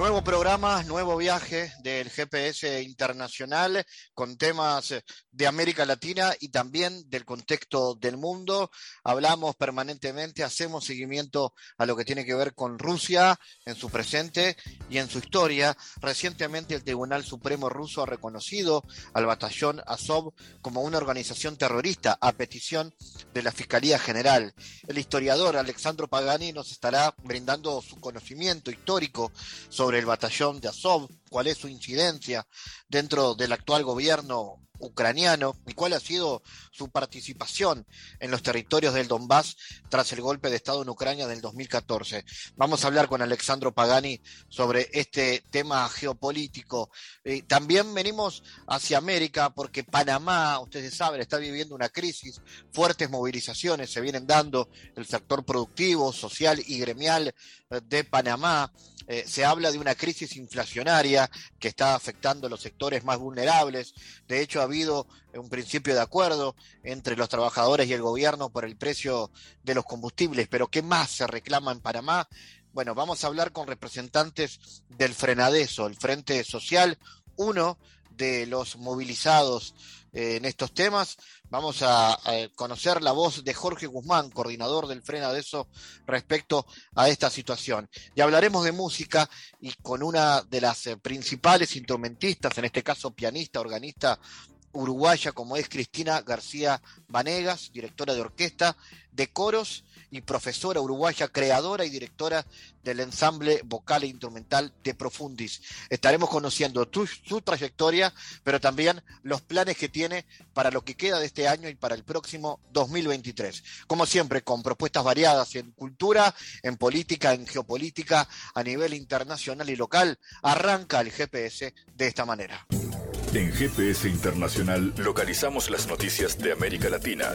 Nuevo programa, nuevo viaje del GPS internacional con temas de América Latina y también del contexto del mundo. Hablamos permanentemente, hacemos seguimiento a lo que tiene que ver con Rusia en su presente y en su historia. Recientemente el Tribunal Supremo ruso ha reconocido al batallón Azov como una organización terrorista a petición de la Fiscalía General. El historiador Alexandro Pagani nos estará brindando su conocimiento histórico sobre el batallón de Azov, cuál es su incidencia dentro del actual gobierno ucraniano y cuál ha sido su participación en los territorios del Donbass tras el golpe de Estado en Ucrania del 2014. Vamos a hablar con Alexandro Pagani sobre este tema geopolítico. Eh, también venimos hacia América porque Panamá, ustedes saben, está viviendo una crisis, fuertes movilizaciones se vienen dando el sector productivo, social y gremial eh, de Panamá. Eh, se habla de una crisis inflacionaria que está afectando a los sectores más vulnerables. De hecho, ha habido un principio de acuerdo entre los trabajadores y el gobierno por el precio de los combustibles, pero ¿qué más se reclama en Panamá? Bueno, vamos a hablar con representantes del Frenadeso, el Frente Social, uno de los movilizados eh, en estos temas. Vamos a, conocer la voz de Jorge Guzmán, coordinador del Frenadeso, respecto a esta situación. Y hablaremos de música y con una de las eh, principales instrumentistas, en este caso pianista, organista uruguaya como es Cristina García Vanegas, directora de orquesta, de coros y profesora uruguaya, creadora y directora del ensamble vocal e instrumental de Profundis. Estaremos conociendo su trayectoria, pero también los planes que tiene para lo que queda de este año y para el próximo 2023. Como siempre, con propuestas variadas en cultura, en política, en geopolítica, a nivel internacional y local, arranca el GPS de esta manera. En GPS Internacional localizamos las noticias de América Latina.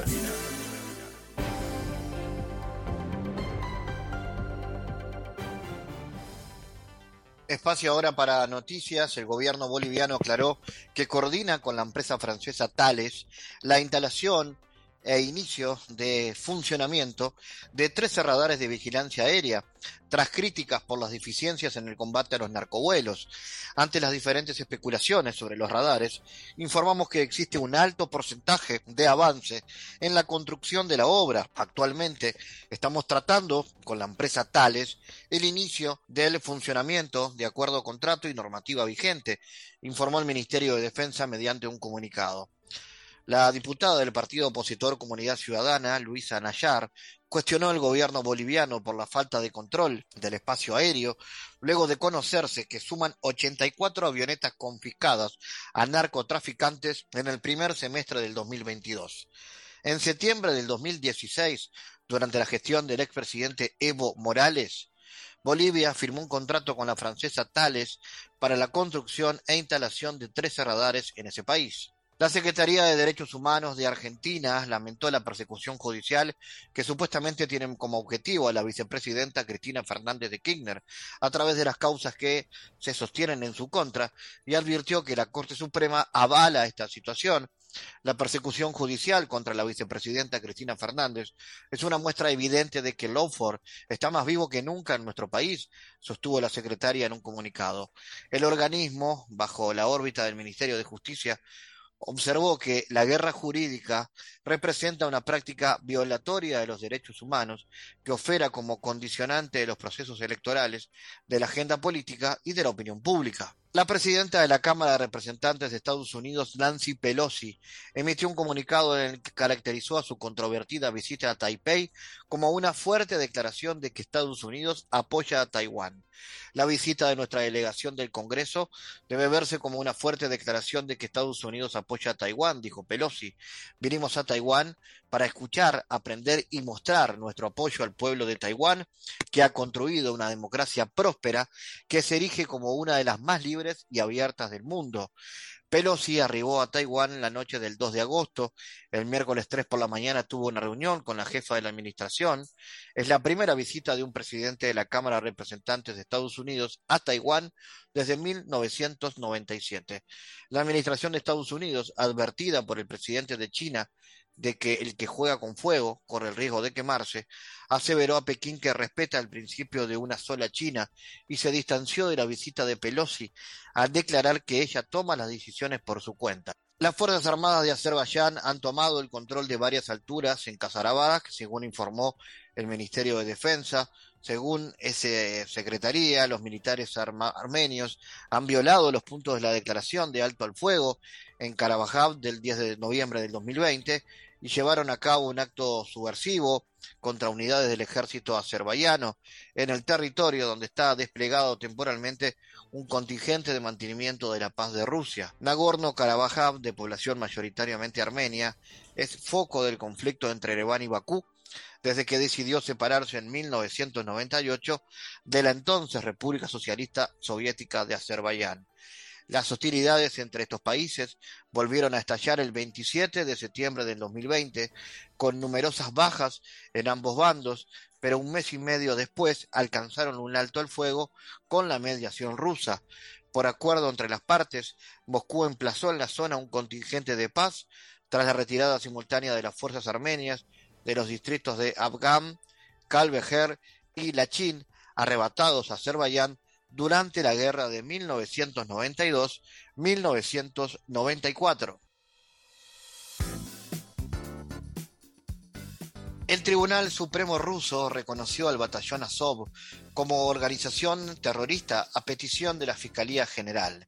Espacio ahora para noticias. El gobierno boliviano aclaró que coordina con la empresa francesa Thales la instalación e inicio de funcionamiento de tres radares de vigilancia aérea, tras críticas por las deficiencias en el combate a los narcovuelos. Ante las diferentes especulaciones sobre los radares, informamos que existe un alto porcentaje de avance en la construcción de la obra. Actualmente estamos tratando con la empresa Tales el inicio del funcionamiento de acuerdo a contrato y normativa vigente, informó el Ministerio de Defensa mediante un comunicado. La diputada del partido opositor Comunidad Ciudadana, Luisa Nayar, cuestionó al gobierno boliviano por la falta de control del espacio aéreo, luego de conocerse que suman 84 avionetas confiscadas a narcotraficantes en el primer semestre del 2022. En septiembre del 2016, durante la gestión del expresidente Evo Morales, Bolivia firmó un contrato con la francesa Thales para la construcción e instalación de 13 radares en ese país. La Secretaría de Derechos Humanos de Argentina lamentó la persecución judicial que supuestamente tienen como objetivo a la vicepresidenta Cristina Fernández de Kirchner a través de las causas que se sostienen en su contra y advirtió que la Corte Suprema avala esta situación. La persecución judicial contra la vicepresidenta Cristina Fernández es una muestra evidente de que Lawford está más vivo que nunca en nuestro país, sostuvo la secretaria en un comunicado. El organismo, bajo la órbita del Ministerio de Justicia, observó que la guerra jurídica representa una práctica violatoria de los derechos humanos que ofera como condicionante de los procesos electorales, de la agenda política y de la opinión pública. La presidenta de la Cámara de Representantes de Estados Unidos, Nancy Pelosi, emitió un comunicado en el que caracterizó a su controvertida visita a Taipei como una fuerte declaración de que Estados Unidos apoya a Taiwán. La visita de nuestra delegación del Congreso debe verse como una fuerte declaración de que Estados Unidos apoya a Taiwán, dijo Pelosi. Vinimos a Taiwán para escuchar, aprender y mostrar nuestro apoyo al pueblo de Taiwán, que ha construido una democracia próspera que se erige como una de las más libres y abiertas del mundo. Pelosi arribó a Taiwán la noche del 2 de agosto. El miércoles 3 por la mañana tuvo una reunión con la jefa de la administración. Es la primera visita de un presidente de la Cámara de Representantes de Estados Unidos a Taiwán desde 1997. La administración de Estados Unidos, advertida por el presidente de China de que el que juega con fuego corre el riesgo de quemarse, aseveró a Pekín que respeta el principio de una sola China y se distanció de la visita de Pelosi al declarar que ella toma las decisiones por su cuenta. Las Fuerzas Armadas de Azerbaiyán han tomado el control de varias alturas en Kasarabak, según informó el Ministerio de Defensa. Según esa secretaría, los militares armenios han violado los puntos de la declaración de alto al fuego en Karabaj del 10 de noviembre del 2020 y llevaron a cabo un acto subversivo contra unidades del ejército azerbaiyano en el territorio donde está desplegado temporalmente un contingente de mantenimiento de la paz de Rusia. Nagorno-Karabaj, de población mayoritariamente armenia, es foco del conflicto entre Ereván y Bakú desde que decidió separarse en 1998 de la entonces República Socialista Soviética de Azerbaiyán. Las hostilidades entre estos países volvieron a estallar el 27 de septiembre del 2020, con numerosas bajas en ambos bandos, pero un mes y medio después alcanzaron un alto al fuego con la mediación rusa. Por acuerdo entre las partes, Moscú emplazó en la zona un contingente de paz tras la retirada simultánea de las fuerzas armenias de los distritos de Afgan, Kalbejer y Lachin, arrebatados a Azerbaiyán durante la guerra de 1992-1994. El Tribunal Supremo ruso reconoció al batallón Azov como organización terrorista a petición de la Fiscalía General.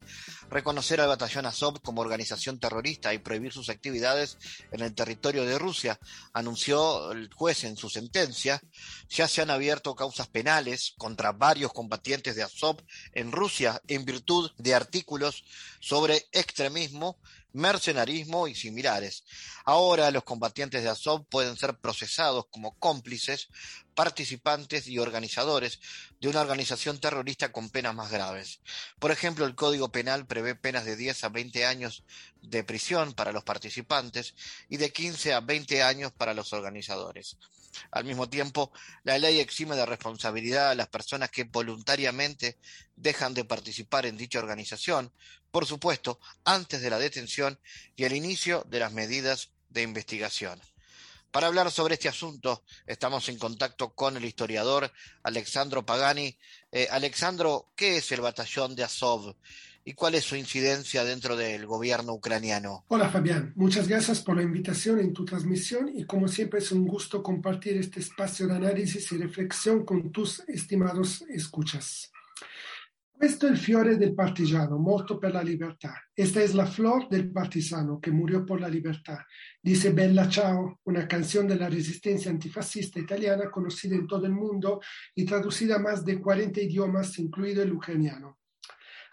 Reconocer al batallón Azov como organización terrorista y prohibir sus actividades en el territorio de Rusia, anunció el juez en su sentencia. Ya se han abierto causas penales contra varios combatientes de Azov en Rusia en virtud de artículos sobre extremismo mercenarismo y similares. Ahora los combatientes de Azov pueden ser procesados como cómplices, participantes y organizadores de una organización terrorista con penas más graves. Por ejemplo, el Código Penal prevé penas de 10 a 20 años de prisión para los participantes y de 15 a 20 años para los organizadores. Al mismo tiempo, la ley exime de responsabilidad a las personas que voluntariamente dejan de participar en dicha organización, por supuesto, antes de la detención y el inicio de las medidas de investigación. Para hablar sobre este asunto, estamos en contacto con el historiador Alexandro Pagani. Eh, Alexandro, ¿qué es el batallón de Azov y cuál es su incidencia dentro del gobierno ucraniano? Hola Fabián, muchas gracias por la invitación en tu transmisión y como siempre es un gusto compartir este espacio de análisis y reflexión con tus estimados escuchas. Questo è il fiore del partigiano, morto per la libertà. Esta es la flor del partisano que murió por la libertad. Dice Bella Ciao, una canción de la resistencia antifascista italiana conocida en todo el mundo y traducida a más de 40 idiomas, incluido el ucraniano.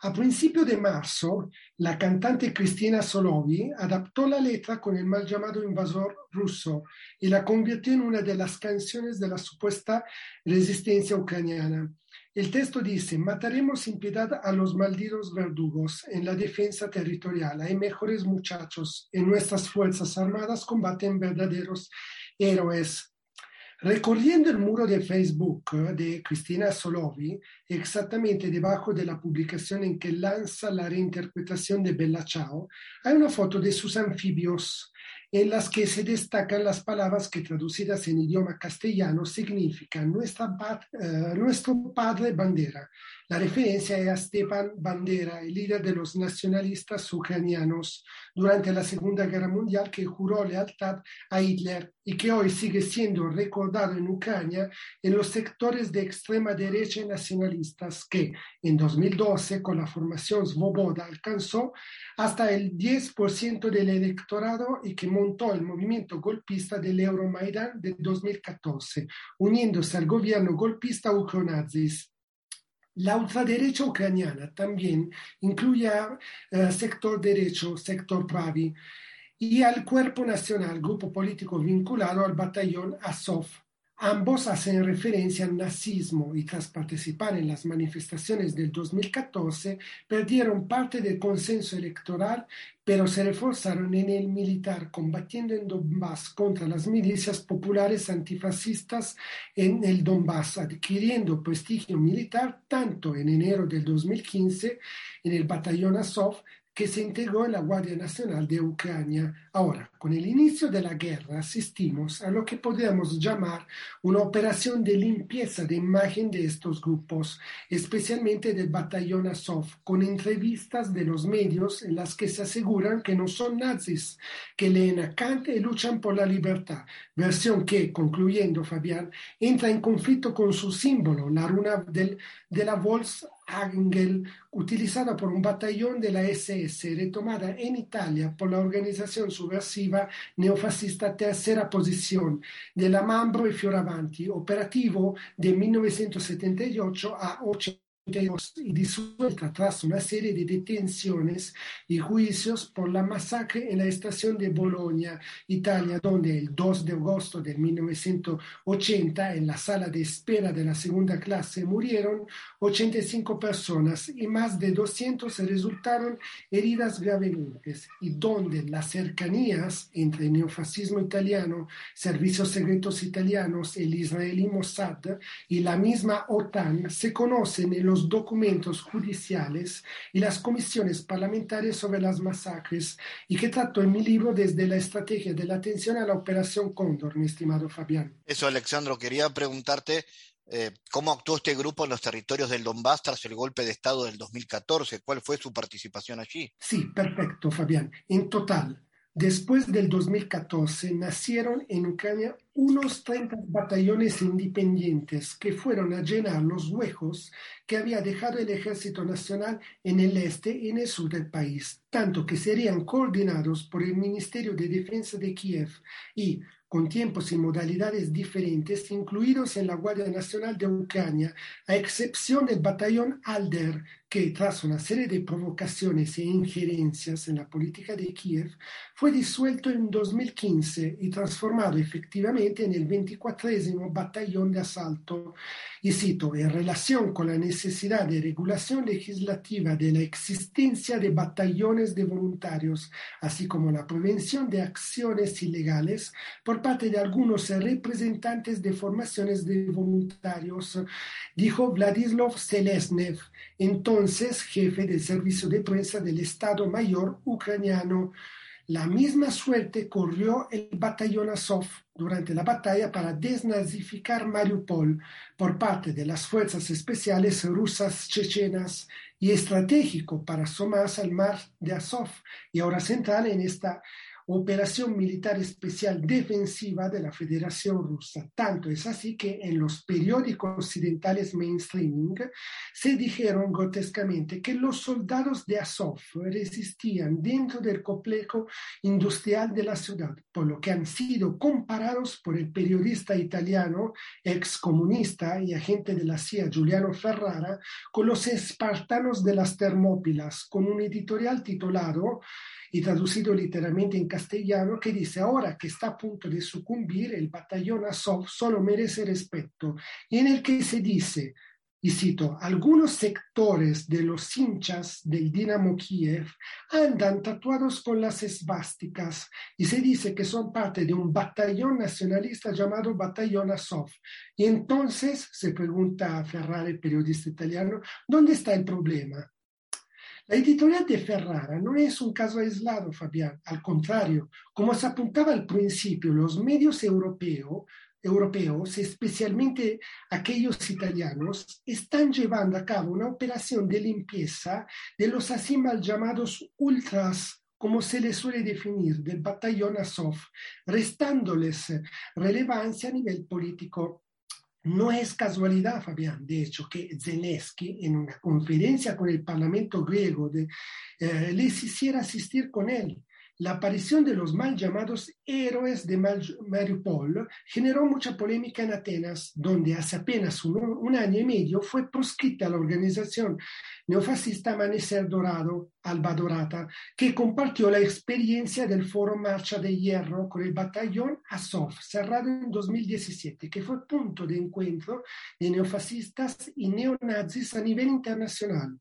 A principio de marzo, la cantante Cristina Solovi adaptó la letra con el mal llamado invasor ruso y la convirtió en una de las canciones de la supuesta resistencia ucraniana. El texto dice, mataremos sin piedad a los malditos verdugos en la defensa territorial. Hay mejores muchachos. En nuestras Fuerzas Armadas combaten verdaderos héroes. Recorriendo el muro de Facebook de Cristina Solovi, exactamente debajo de la publicación en que lanza la reinterpretación de Bella Ciao, hay una foto de sus anfibios en las que se destacan las palabras que traducidas en idioma castellano significan nuestro padre bandera. La referencia es a Stepan Bandera, el líder de los nacionalistas ucranianos durante la Segunda Guerra Mundial que juró lealtad a Hitler y que hoy sigue siendo recordado en Ucrania en los sectores de extrema derecha y nacionalistas que en 2012 con la formación Svoboda alcanzó hasta el 10% del electorado y que montó el movimiento golpista del Euromaidan de 2014, uniéndose al gobierno golpista ucronazis. La ultraderecha ucraniana también incluye al uh, sector derecho, sector Pravi, y al Cuerpo Nacional, grupo político vinculado al batallón Azov. Ambos hacen referencia al nazismo y tras participar en las manifestaciones del 2014 perdieron parte del consenso electoral, pero se reforzaron en el militar, combatiendo en Donbass contra las milicias populares antifascistas en el Donbass, adquiriendo prestigio militar tanto en enero del 2015 en el batallón Azov que se integró en la Guardia Nacional de Ucrania. Ahora, con el inicio de la guerra, asistimos a lo que podemos llamar una operación de limpieza de imagen de estos grupos, especialmente del batallón Azov, con entrevistas de los medios en las que se aseguran que no son nazis, que leen a Kant y luchan por la libertad, versión que, concluyendo Fabián, entra en conflicto con su símbolo, la runa del, de la Volks Angel, utilizada por un batallón de la SS, retomada en Italia por la organización subversiva neofascista Tercera Posición de la Mambro y Fioravanti, operativo de 1978 a 80 y disuelta tras una serie de detenciones y juicios por la masacre en la estación de Bolonia, Italia, donde el 2 de agosto de 1980, en la sala de espera de la segunda clase, murieron 85 personas y más de 200 resultaron heridas gravemente, y donde las cercanías entre el neofascismo italiano, servicios secretos italianos, el israelí Mossad y la misma OTAN se conocen en los los documentos judiciales y las comisiones parlamentarias sobre las masacres y que trato en mi libro desde la estrategia de la atención a la Operación Cóndor, mi estimado Fabián. Eso, Alexandro, quería preguntarte eh, cómo actuó este grupo en los territorios del Donbass tras el golpe de Estado del 2014. ¿Cuál fue su participación allí? Sí, perfecto, Fabián. En total, Después del 2014 nacieron en Ucrania unos 30 batallones independientes que fueron a llenar los huecos que había dejado el Ejército Nacional en el este y en el sur del país, tanto que serían coordinados por el Ministerio de Defensa de Kiev y con tiempos y modalidades diferentes, incluidos en la Guardia Nacional de Ucrania, a excepción del batallón Alder, que tras una serie de provocaciones e injerencias en la política de Kiev, fue disuelto en 2015 y transformado efectivamente en el 24 Batallón de Asalto. Y cito, en relación con la necesidad de regulación legislativa de la existencia de batallones de voluntarios, así como la prevención de acciones ilegales por parte de algunos representantes de formaciones de voluntarios, dijo Vladislav Selesnev, entonces jefe del servicio de prensa del Estado Mayor ucraniano. La misma suerte corrió el batallón Azov durante la batalla para desnazificar Mariupol por parte de las fuerzas especiales rusas chechenas y estratégico para sumarse al mar de Azov y ahora central en esta operación militar especial defensiva de la Federación Rusa. Tanto es así que en los periódicos occidentales mainstreaming se dijeron grotescamente que los soldados de Azov resistían dentro del complejo industrial de la ciudad, por lo que han sido comparados por el periodista italiano, excomunista y agente de la CIA Giuliano Ferrara con los espartanos de las Termópilas, con un editorial titulado y traducido literalmente en castellano, que dice, ahora que está a punto de sucumbir, el batallón Azov solo merece respeto, y en el que se dice, y cito, algunos sectores de los hinchas del Dinamo Kiev andan tatuados con las esvásticas y se dice que son parte de un batallón nacionalista llamado Batallón Azov. Y entonces se pregunta a Ferrari, periodista italiano, ¿dónde está el problema? La editorial de Ferrara no es un caso aislado, Fabián. Al contrario, como se apuntaba al principio, los medios europeos, europeos, especialmente aquellos italianos, están llevando a cabo una operación de limpieza de los así mal llamados ultras como se les suele definir, del batallón Azov, restándoles relevancia a nivel político. No es casualidad, Fabián, de hecho, que Zelensky, en una conferencia con el Parlamento griego, de, eh, les hiciera asistir con él. La aparición de los mal llamados héroes de Mariupol generó mucha polémica en Atenas, donde hace apenas un, año y medio fue proscrita la organización neofascista Amanecer Dorado, Alba Dorata, que compartió la experiencia del foro Marcha de Hierro con el batallón Azov, cerrado en 2017, que fue punto de encuentro de neofascistas y neonazis a nivel internacional.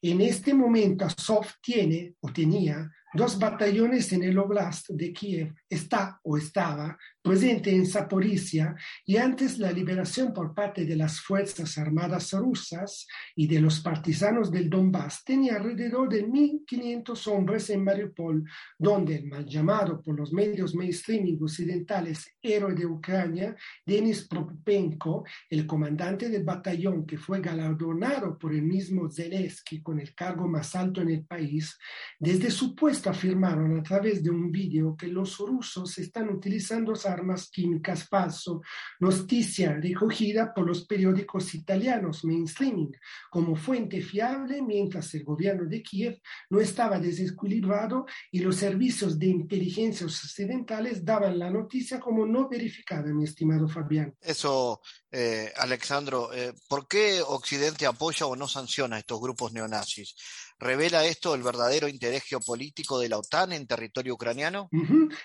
En este momento Azov tiene o tenía dos batallones en el Oblast de Kiev, está o estaba presente en Zaporizhia y antes la liberación por parte de las Fuerzas Armadas rusas y de los partisanos del Donbass. Tenía alrededor de 1.500 hombres en Mariupol, donde el mal llamado por los medios mainstream occidentales héroe de Ucrania, Denis Propenko, el comandante del batallón que fue galardonado por el mismo Zelensky con el cargo más alto en el país, desde su puesto afirmaron a través de un vídeo que los rusos están utilizando armas químicas falso, noticia recogida por los periódicos italianos mainstreaming como fuente fiable mientras el gobierno de Kiev no estaba desequilibrado y los servicios de inteligencia occidentales daban la noticia como no verificada, mi estimado Fabián. Eso, eh, Alexandro, eh, ¿por qué Occidente apoya o no sanciona a estos grupos neonazis? ¿Revela esto el verdadero interés geopolítico de la OTAN en territorio ucraniano?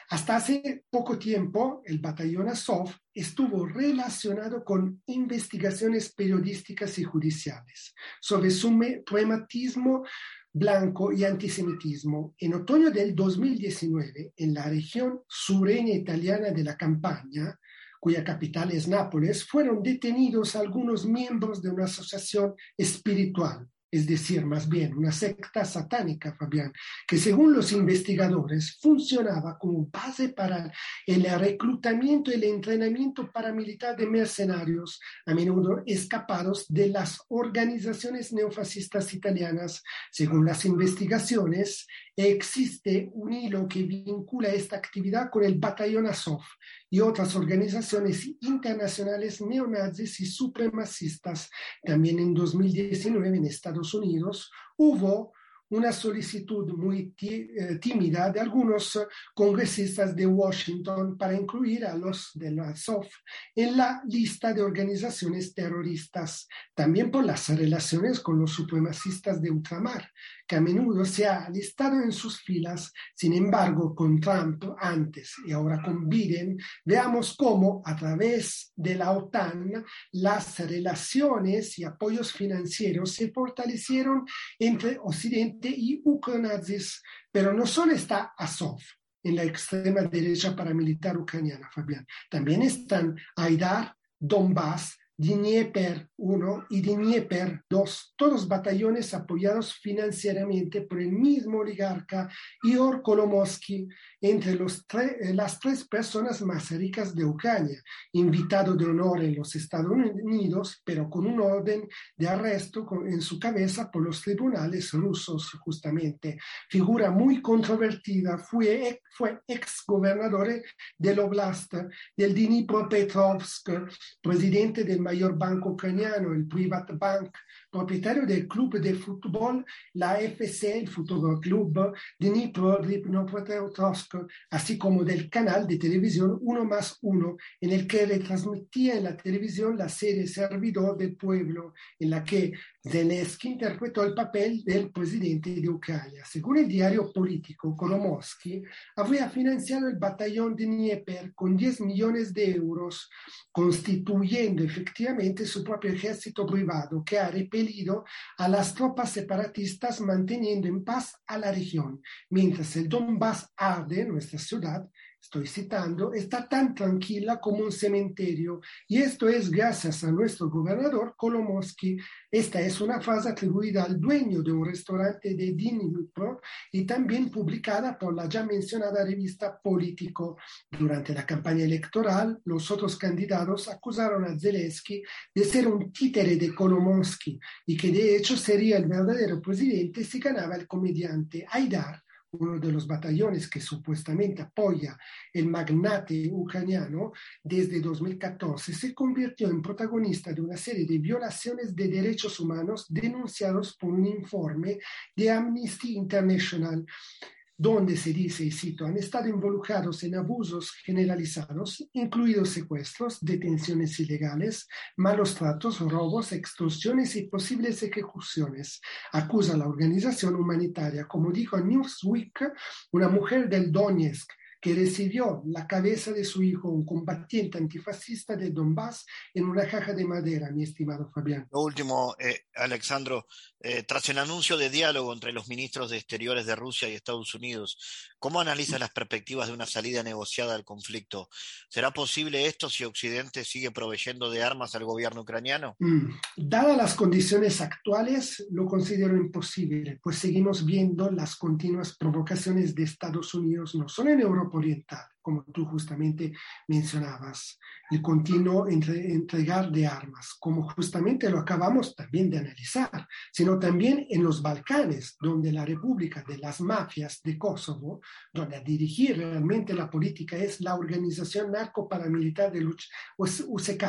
Hasta hace poco tiempo, el batallón Azov estuvo relacionado con investigaciones periodísticas y judiciales sobre suprematismo blanco y antisemitismo. En otoño del 2019, en la región sureña italiana de la campaña, cuya capital es Nápoles, fueron detenidos algunos miembros de una asociación espiritual es decir, más bien una secta satánica, Fabián, que según los investigadores funcionaba como base para el reclutamiento y el entrenamiento paramilitar de mercenarios, a menudo escapados de las organizaciones neofascistas italianas. Según las investigaciones, existe un hilo que vincula esta actividad con el batallón Azov, y otras organizaciones internacionales neonazis y supremacistas. También en 2019 en Estados Unidos hubo una solicitud muy eh, tímida de algunos congresistas de Washington para incluir a los de la SOF en la lista de organizaciones terroristas, también por las relaciones con los supremacistas de ultramar, que a menudo se ha listado en sus filas. Sin embargo, con Trump antes y ahora con Biden, veamos cómo a través de la OTAN las relaciones y apoyos financieros se fortalecieron entre Occidente y ucronazis. Pero no solo está Azov en la extrema derecha paramilitar ucraniana, Fabián. También están Aidar, Donbass, Dnieper 1 y Dnieper 2, todos batallones apoyados financieramente por el mismo oligarca Ior Kolomoisky, entre los eh, las tres personas más ricas de Ucrania, invitado de honor en los Estados Unidos, pero con un orden de arresto en su cabeza por los tribunales rusos, justamente. Figura muy controvertida, fue, fue ex gobernador del Oblast del Dnipropetrovsk, presidente del mayor banco ucraniano, el Privat Bank, propietario del club de fútbol, la FC, el Fútbol Club de Dnipropetrovsk, así como del canal de televisión Uno más Uno, en el que retransmitía la televisión la serie Servidor del Pueblo, en la que Zelensky interpretó el papel del presidente de Ucrania. Según el diario político, Kolomoisky habría financiado el batallón de Dnieper con 10 millones de euros, constituyendo efectivamente su propio ejército privado que ha a las tropas separatistas manteniendo en paz a la región, mientras el Donbass arde, nuestra ciudad, estoy citando, está tan tranquila como un cementerio. Y esto es gracias a nuestro gobernador Kolomoisky. Esta es una frase atribuida al dueño de un restaurante de Dnipro y también publicada por la ya mencionada revista Político. Durante la campaña electoral, los otros candidatos acusaron a Zelensky de ser un títere de Kolomoisky y que de hecho sería el verdadero presidente si ganaba el comediante Aidar uno de los batallones que supuestamente apoya el magnate ucraniano desde 2014, se convirtió en protagonista de una serie de violaciones de derechos humanos denunciados por un informe de Amnesty International. Donde se dice, y cito, han estado involucrados en abusos generalizados, incluidos secuestros, detenciones ilegales, malos tratos, robos, extorsiones y posibles ejecuciones. Acusa la organización humanitaria, como dijo Newsweek, una mujer del Donetsk, que recibió la cabeza de su hijo, un combatiente antifascista de Donbass, en una caja de madera, mi estimado Fabián. Lo último, eh, Alexandro, eh, tras el anuncio de diálogo entre los ministros de Exteriores de Rusia y Estados Unidos, ¿cómo analizas las perspectivas de una salida negociada al conflicto? ¿Será posible esto si Occidente sigue proveyendo de armas al gobierno ucraniano? Mm, dadas las condiciones actuales, lo considero imposible, pues seguimos viendo las continuas provocaciones de Estados Unidos, no solo en Europa, oriental, como tú justamente mencionabas, el continuo entre, entregar de armas, como justamente lo acabamos también de analizar, sino también en los Balcanes, donde la República de las Mafias de Kosovo, donde a dirigir realmente la política es la organización narco-paramilitar de UCK,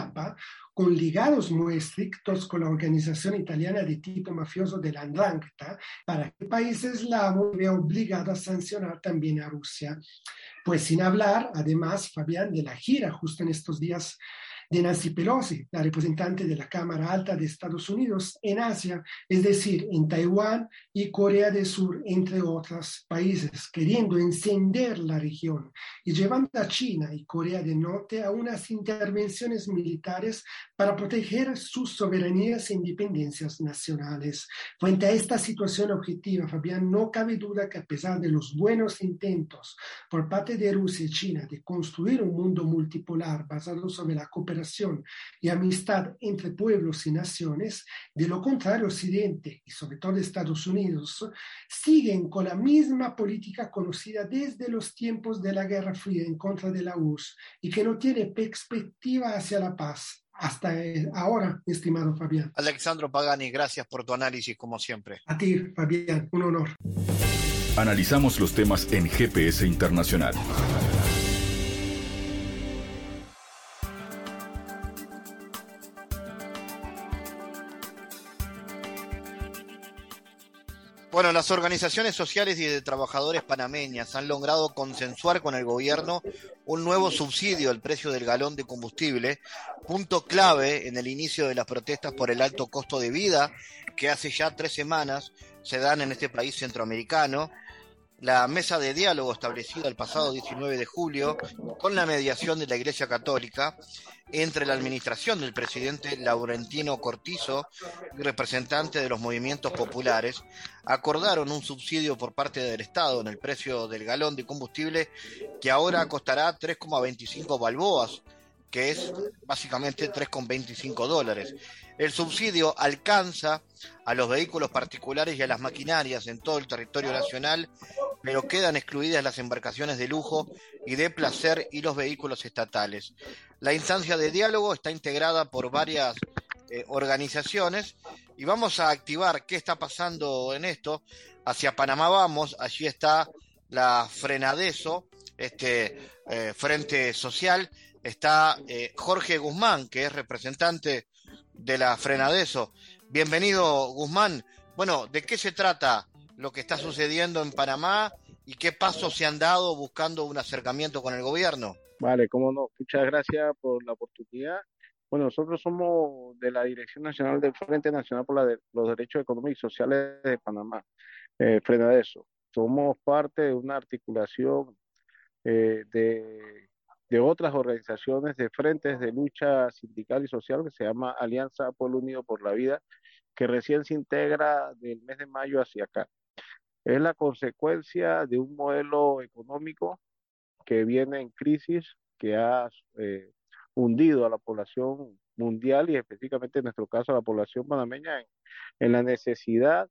con ligados muy estrictos con la organización italiana de tipo mafioso de la Andrangheta, para que el país eslavo vea obligado a sancionar también a Rusia. Pues sin hablar, además, Fabián, de la gira justo en estos días de Nancy Pelosi, la representante de la Cámara Alta de Estados Unidos en Asia, es decir, en Taiwán y Corea del Sur, entre otros países, queriendo encender la región y llevando a China y Corea del Norte a unas intervenciones militares para proteger sus soberanías e independencias nacionales. Frente a esta situación objetiva, Fabián, no cabe duda que a pesar de los buenos intentos por parte de Rusia y China de construir un mundo multipolar basado sobre la cooperación, y amistad entre pueblos y naciones, de lo contrario Occidente y sobre todo Estados Unidos siguen con la misma política conocida desde los tiempos de la Guerra Fría en contra de la URSS y que no tiene perspectiva hacia la paz. Hasta ahora, estimado Fabián. Alexandro Pagani, gracias por tu análisis, como siempre. A ti, Fabián, un honor. Analizamos los temas en GPS Internacional. Bueno, las organizaciones sociales y de trabajadores panameñas han logrado consensuar con el gobierno un nuevo subsidio al precio del galón de combustible, punto clave en el inicio de las protestas por el alto costo de vida que hace ya tres semanas se dan en este país centroamericano. La mesa de diálogo establecida el pasado 19 de julio con la mediación de la Iglesia Católica entre la administración del presidente Laurentino Cortizo y representante de los movimientos populares acordaron un subsidio por parte del Estado en el precio del galón de combustible que ahora costará 3,25 balboas que es básicamente 3,25 dólares. El subsidio alcanza a los vehículos particulares y a las maquinarias en todo el territorio nacional, pero quedan excluidas las embarcaciones de lujo y de placer y los vehículos estatales. La instancia de diálogo está integrada por varias eh, organizaciones y vamos a activar qué está pasando en esto. Hacia Panamá vamos, allí está la Frenadeso, este eh, Frente Social, está eh, Jorge Guzmán, que es representante de la Frenadeso. Bienvenido, Guzmán. Bueno, ¿de qué se trata lo que está sucediendo en Panamá y qué pasos se han dado buscando un acercamiento con el gobierno? Vale, cómo no. Muchas gracias por la oportunidad. Bueno, nosotros somos de la Dirección Nacional del Frente Nacional por los Derechos Económicos y Sociales de Panamá, eh, Frenadeso. Somos parte de una articulación eh, de de otras organizaciones de frentes de lucha sindical y social que se llama Alianza Pueblo Unido por la Vida, que recién se integra del mes de mayo hacia acá. Es la consecuencia de un modelo económico que viene en crisis, que ha eh, hundido a la población mundial y específicamente en nuestro caso a la población panameña en, en la necesidad,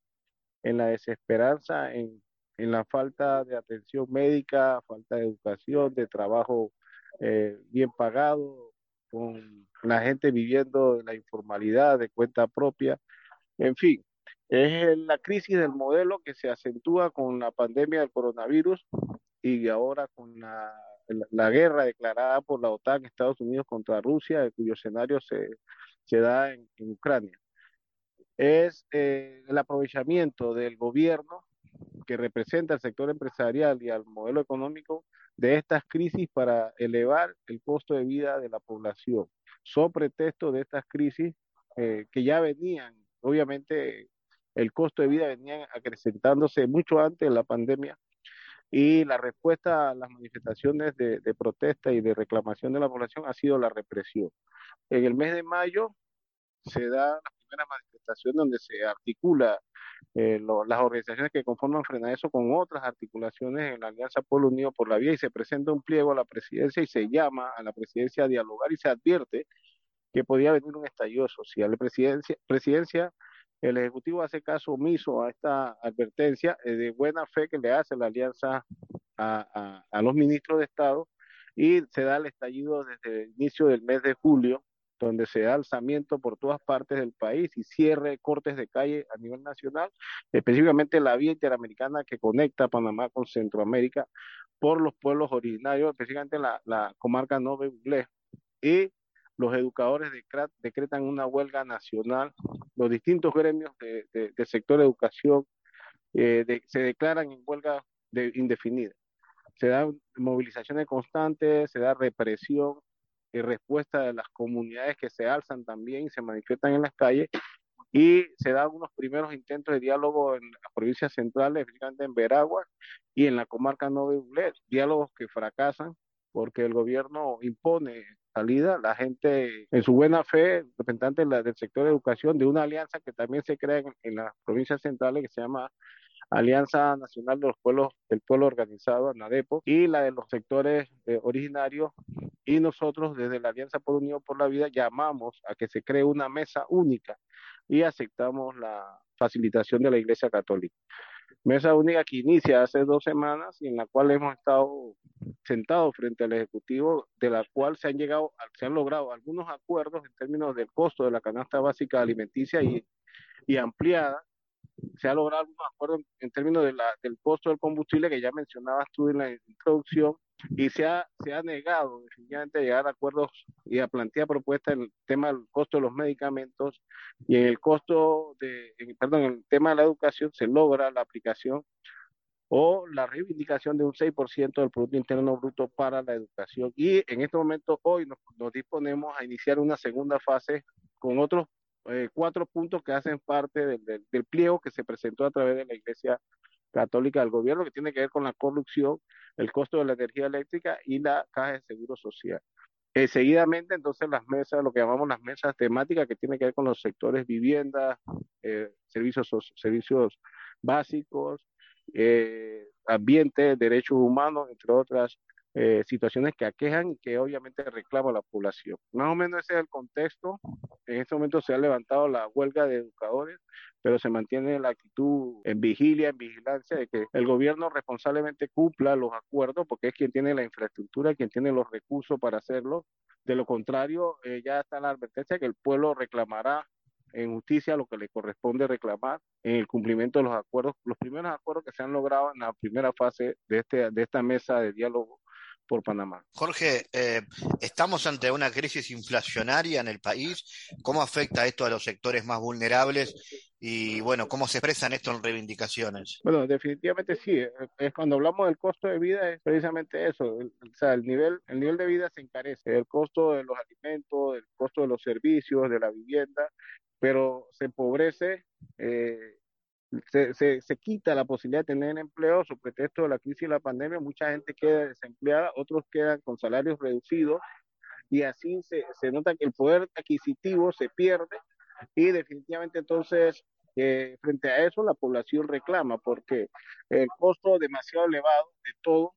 en la desesperanza, en, en la falta de atención médica, falta de educación, de trabajo eh, bien pagado, con la gente viviendo en la informalidad de cuenta propia. En fin, es la crisis del modelo que se acentúa con la pandemia del coronavirus y ahora con la, la, guerra declarada por la OTAN, Estados Unidos contra Rusia, cuyo escenario se, se da en, Ucrania. Es eh, el aprovechamiento del gobierno que representa al sector empresarial y al modelo económico de estas crisis para elevar el costo de vida de la población. Son pretexto de estas crisis eh, que ya venían, obviamente el costo de vida venía acrecentándose mucho antes de la pandemia y la respuesta a las manifestaciones de, protesta y de reclamación de la población ha sido la represión. En el mes de mayo se da la primera manifestación donde se articula eh, las organizaciones que conforman eso con otras articulaciones en la Alianza Pueblo Unido por la Vía y se presenta un pliego a la presidencia y se llama a la presidencia a dialogar y se advierte que podía venir un estallido social. La presidencia, presidencia el Ejecutivo hace caso omiso a esta advertencia eh, de buena fe que le hace la alianza a, a, los ministros de Estado y se da el estallido desde el inicio del mes de julio, donde se da alzamiento por todas partes del país y cierre cortes de calle a nivel nacional, específicamente la vía interamericana que conecta Panamá con Centroamérica por los pueblos originarios, específicamente la, la comarca Nove y los educadores decretan una huelga nacional, los distintos gremios del de, sector de educación eh, se declaran en huelga indefinida. Se dan movilizaciones constantes, se da represión y respuesta de las comunidades que se alzan también y se manifiestan en las calles y se dan unos primeros intentos de diálogo en las provincias centrales, en Veragua y en la comarca Nove diálogos que fracasan porque el gobierno impone salida, la gente en su buena fe, representantes del sector de educación, de una alianza que también se crea en, las provincias centrales que se llama Alianza Nacional de los Pueblos del Pueblo Organizado, ANADEPO, y la de los sectores eh, originarios. Y nosotros desde la Alianza por Unión por la Vida llamamos a que se cree una mesa única y aceptamos la facilitación de la Iglesia Católica. Mesa única que inicia hace dos semanas y en la cual hemos estado sentados frente al Ejecutivo, de la cual se han llegado, se han logrado algunos acuerdos en términos del costo de la canasta básica alimenticia y, y ampliada. Se ha logrado un acuerdo en términos de la, del costo del combustible que ya mencionabas tú en la introducción y se ha, se ha negado definitivamente a llegar a acuerdos y a plantear propuestas en el tema del costo de los medicamentos y en el costo de, perdón, en el tema de la educación se logra la aplicación o la reivindicación de un 6% del Producto Interno Bruto para la educación. Y en este momento, hoy nos, nos disponemos a iniciar una segunda fase con otros eh, cuatro puntos que hacen parte del, del, pliego que se presentó a través de la Iglesia Católica del Gobierno, que tiene que ver con la corrupción, el costo de la energía eléctrica y la caja de seguro social. Eh, seguidamente, entonces, las mesas, lo que llamamos las mesas temáticas, que tiene que ver con los sectores vivienda, eh, servicios, servicios básicos, ambiente, derechos humanos, entre otras eh, situaciones que aquejan y que obviamente reclama la población. Más o menos ese es el contexto. En este momento se ha levantado la huelga de educadores, pero se mantiene la actitud en vigilia, en vigilancia de que el gobierno responsablemente cumpla los acuerdos, porque es quien tiene la infraestructura, quien tiene los recursos para hacerlo. De lo contrario, eh, ya está la advertencia que el pueblo reclamará en justicia lo que le corresponde reclamar en el cumplimiento de los acuerdos, los primeros acuerdos que se han logrado en la primera fase de, este, de esta mesa de diálogo por Panamá. Jorge, eh, estamos ante una crisis inflacionaria en el país. ¿Cómo afecta esto a los sectores más vulnerables? Y bueno, ¿cómo se expresan esto en reivindicaciones? Bueno, definitivamente sí. Es cuando hablamos del costo de vida es precisamente eso. O sea, el nivel, el nivel de vida se encarece. El costo de los alimentos, el costo de los servicios, de la vivienda, pero se empobrece eh, se, se, se, quita la posibilidad de tener empleo sobre pretexto de la crisis y la pandemia, mucha gente queda desempleada, otros quedan con salarios reducidos y así se, se nota que el poder adquisitivo se pierde y definitivamente entonces eh, frente a eso la población reclama porque el costo demasiado elevado de todo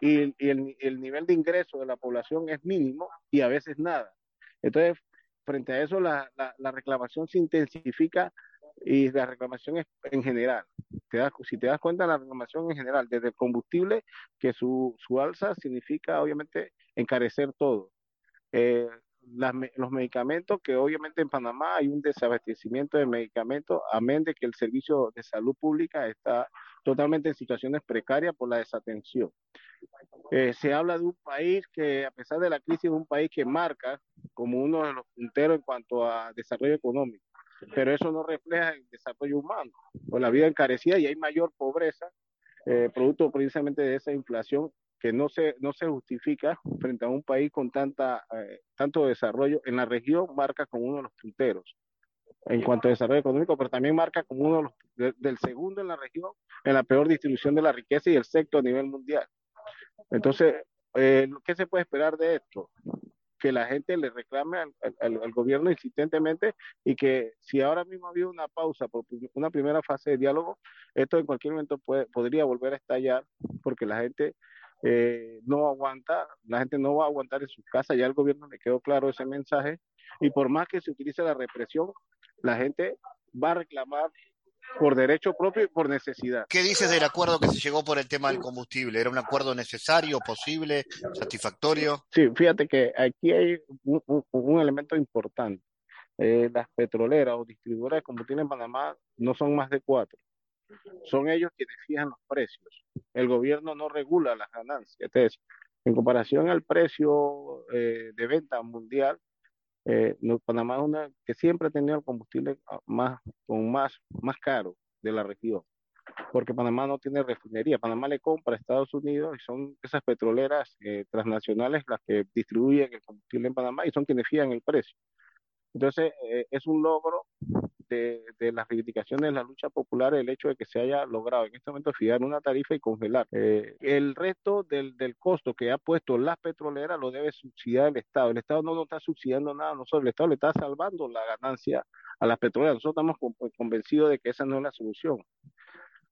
y, y el, el nivel de ingreso de la población es mínimo y a veces nada. Entonces, frente a eso la, la, la reclamación se intensifica y la reclamación es en general. Te das, si te das cuenta, la reclamación en general, desde el combustible, que su, su alza significa obviamente encarecer todo. Eh, los medicamentos, que obviamente en Panamá hay un desabastecimiento de medicamentos, amén de que el servicio de salud pública está totalmente en situaciones precarias por la desatención. Eh, se habla de un país que, a pesar de la crisis, es un país que marca como uno de los punteros en cuanto a desarrollo económico pero eso no refleja el desarrollo humano, pues la vida encarecida y hay mayor pobreza, eh, producto precisamente de esa inflación que no se, no se justifica frente a un país con tanta, eh, tanto desarrollo. En la región marca como uno de los punteros en cuanto a desarrollo económico, pero también marca como uno del segundo en la región en la peor distribución de la riqueza y el sexto a nivel mundial. Entonces, eh, ¿qué se puede esperar de esto? Que la gente le reclame al, al, gobierno insistentemente y que si ahora mismo había una pausa por una primera fase de diálogo, esto en cualquier momento puede, podría volver a estallar porque la gente eh, no aguanta, la gente no va a aguantar en sus casas, ya al gobierno le quedó claro ese mensaje y por más que se utilice la represión, la gente va a reclamar por derecho propio y por necesidad. ¿Qué dices del acuerdo que se llegó por el tema del combustible? ¿Era un acuerdo necesario, posible, satisfactorio? Sí, fíjate que aquí hay un, un, elemento importante. Eh, las petroleras o distribuidoras de combustible en Panamá no son más de cuatro. Son ellos quienes fijan los precios. El gobierno no regula las ganancias. Entonces, en comparación al precio eh, de venta mundial, eh, Panamá es una que siempre ha tenido el combustible ah, más, con más, más caro de la región, porque Panamá no tiene refinería. Panamá le compra a Estados Unidos y son esas petroleras eh, transnacionales las que distribuyen el combustible en Panamá y son quienes fijan el precio. Entonces, eh, es un logro de, las reivindicaciones de la lucha popular el hecho de que se haya logrado en este momento fijar una tarifa y congelar. Eh, el resto del, costo que ha puesto las petroleras lo debe subsidiar el Estado. El Estado no nos está subsidiando nada nosotros, el Estado le está salvando la ganancia a las petroleras. Nosotros estamos convencidos de que esa no es la solución.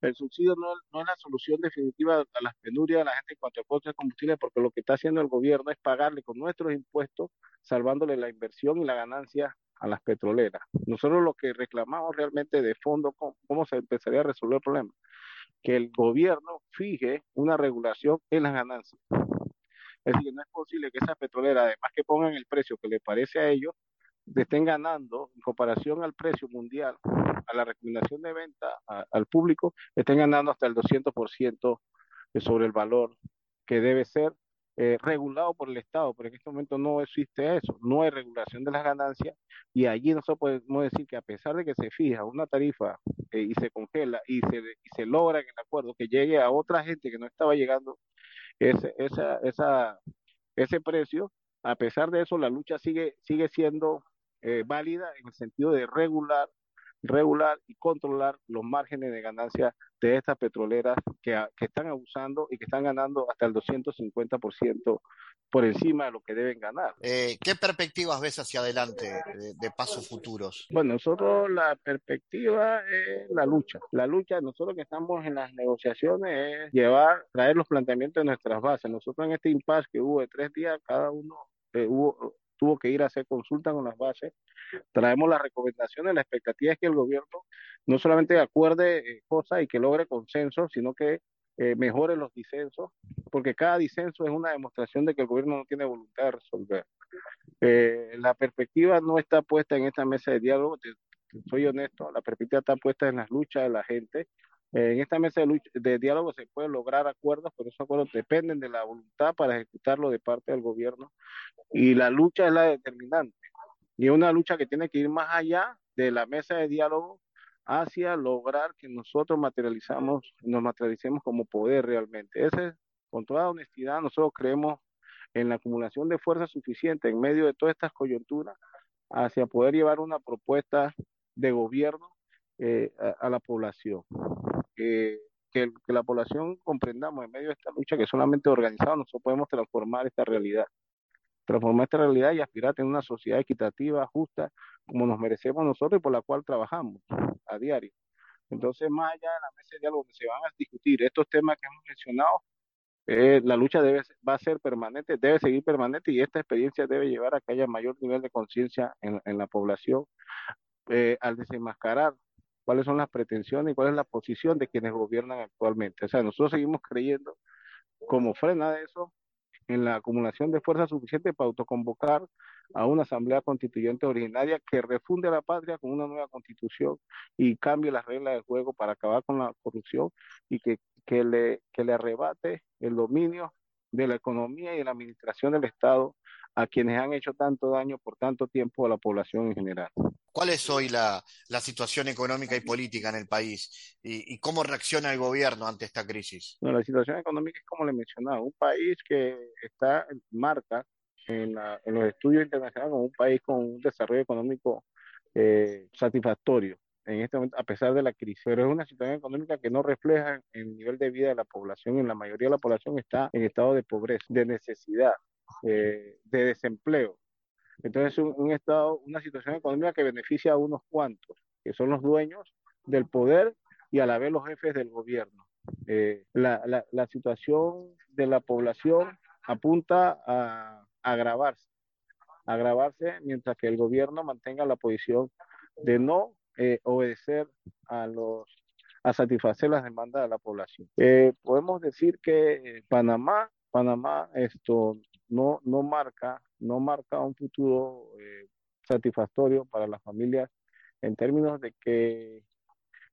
El subsidio no, no, es la solución definitiva a las penurias de la gente en cuanto al costo de combustible, porque lo que está haciendo el gobierno es pagarle con nuestros impuestos, salvándole la inversión y la ganancia a las petroleras. Nosotros lo que reclamamos realmente de fondo, ¿cómo, se empezaría a resolver el problema? Que el gobierno fije una regulación en las ganancias. Es decir, no es posible que esas petroleras, además que pongan el precio que les parece a ellos, estén ganando en comparación al precio mundial, a la recomendación de venta al público, estén ganando hasta el 200% sobre el valor que debe ser eh, regulado por el Estado, pero en este momento no existe eso, no hay regulación de las ganancias y allí nosotros podemos decir que a pesar de que se fija una tarifa eh, y se congela y se, y se logra en el acuerdo que llegue a otra gente que no estaba llegando ese, esa, esa, ese precio, a pesar de eso la lucha sigue, sigue siendo eh, válida en el sentido de regular, regular y controlar los márgenes de ganancia de estas petroleras que, que están abusando y que están ganando hasta el 250% por encima de lo que deben ganar. Eh, ¿Qué perspectivas ves hacia adelante de, de, pasos futuros? Bueno, nosotros la perspectiva es la lucha. La lucha, nosotros que estamos en las negociaciones es llevar, traer los planteamientos de nuestras bases. Nosotros en este impasse que hubo de tres días, cada uno eh, hubo tuvo que ir a hacer consulta con las bases. Traemos las recomendaciones, la expectativa es que el gobierno no solamente acuerde eh, cosas y que logre consenso, sino que eh, mejore los disensos, porque cada disenso es una demostración de que el gobierno no tiene voluntad de resolver. Eh, la perspectiva no está puesta en esta mesa de diálogo, te, te soy honesto, la perspectiva está puesta en las luchas de la gente. En esta mesa de, lucha, de, diálogo se pueden lograr acuerdos, pero esos acuerdos dependen de la voluntad para ejecutarlo de parte del gobierno y la lucha es la determinante. Y es una lucha que tiene que ir más allá de la mesa de diálogo hacia lograr que nosotros materializamos, nos materialicemos como poder realmente. Ese, con toda honestidad, nosotros creemos en la acumulación de fuerza suficiente en medio de todas estas coyunturas hacia poder llevar una propuesta de gobierno eh, a, la población. Que, que, la población comprendamos en medio de esta lucha que solamente organizados nosotros podemos transformar esta realidad transformar esta realidad y aspirar a tener una sociedad equitativa, justa, como nos merecemos nosotros y por la cual trabajamos a diario. Entonces, más allá de la mesa de diálogo donde se van a discutir estos temas que hemos mencionado, eh, la lucha debe, va a ser permanente, debe seguir permanente y esta experiencia debe llevar a que haya mayor nivel de conciencia en, en, la población eh, al desenmascarar cuáles son las pretensiones y cuál es la posición de quienes gobiernan actualmente. O sea, nosotros seguimos creyendo como frena de eso en la acumulación de fuerza suficiente para autoconvocar a una asamblea constituyente originaria que refunde a la patria con una nueva constitución y cambie las reglas del juego para acabar con la corrupción y que, que, le, que le arrebate el dominio de la economía y de la administración del Estado a quienes han hecho tanto daño por tanto tiempo a la población en general. ¿Cuál es hoy la, situación económica y política en el país? ¿Y, cómo reacciona el gobierno ante esta crisis? Bueno, la situación económica es como le mencionaba, un país que está, marca en, los estudios internacionales como un país con un desarrollo económico eh, satisfactorio en este momento, a pesar de la crisis, pero es una situación económica que no refleja el nivel de vida de la población. En la mayoría de la población está en estado de pobreza, de necesidad, eh, de desempleo. Entonces, un, un, estado, una situación económica que beneficia a unos cuantos, que son los dueños del poder y a la vez los jefes del gobierno. Eh, la, la, situación de la población apunta a, agravarse, agravarse mientras que el gobierno mantenga la posición de no eh, obedecer a los a satisfacer las demandas de la población. Eh, podemos decir que Panamá, Panamá esto no, no marca, no marca un futuro eh, satisfactorio para las familias en términos de que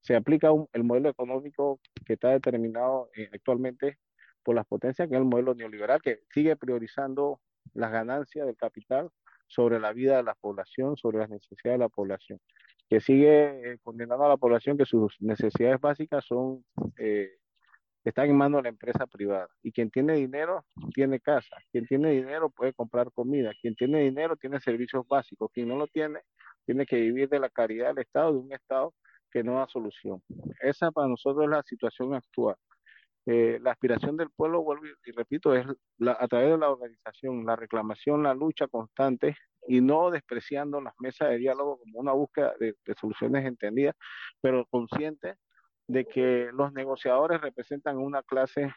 se aplica el modelo económico que está determinado actualmente por las potencias, que es el modelo neoliberal, que sigue priorizando las ganancias del capital sobre la vida de la población, sobre las necesidades de la población, que sigue eh, condenando a la población que sus necesidades básicas son eh, están en manos de la empresa privada. Y quien tiene dinero, tiene casa. Quien tiene dinero puede comprar comida. Quien tiene dinero tiene servicios básicos. Quien no lo tiene, tiene que vivir de la caridad del Estado, de un Estado que no da solución. Esa para nosotros es la situación actual. Eh, la aspiración del pueblo, vuelvo y, repito, es a través de la organización, la reclamación, la lucha constante y no despreciando las mesas de diálogo como una búsqueda de, soluciones entendidas, pero consciente de que los negociadores representan una clase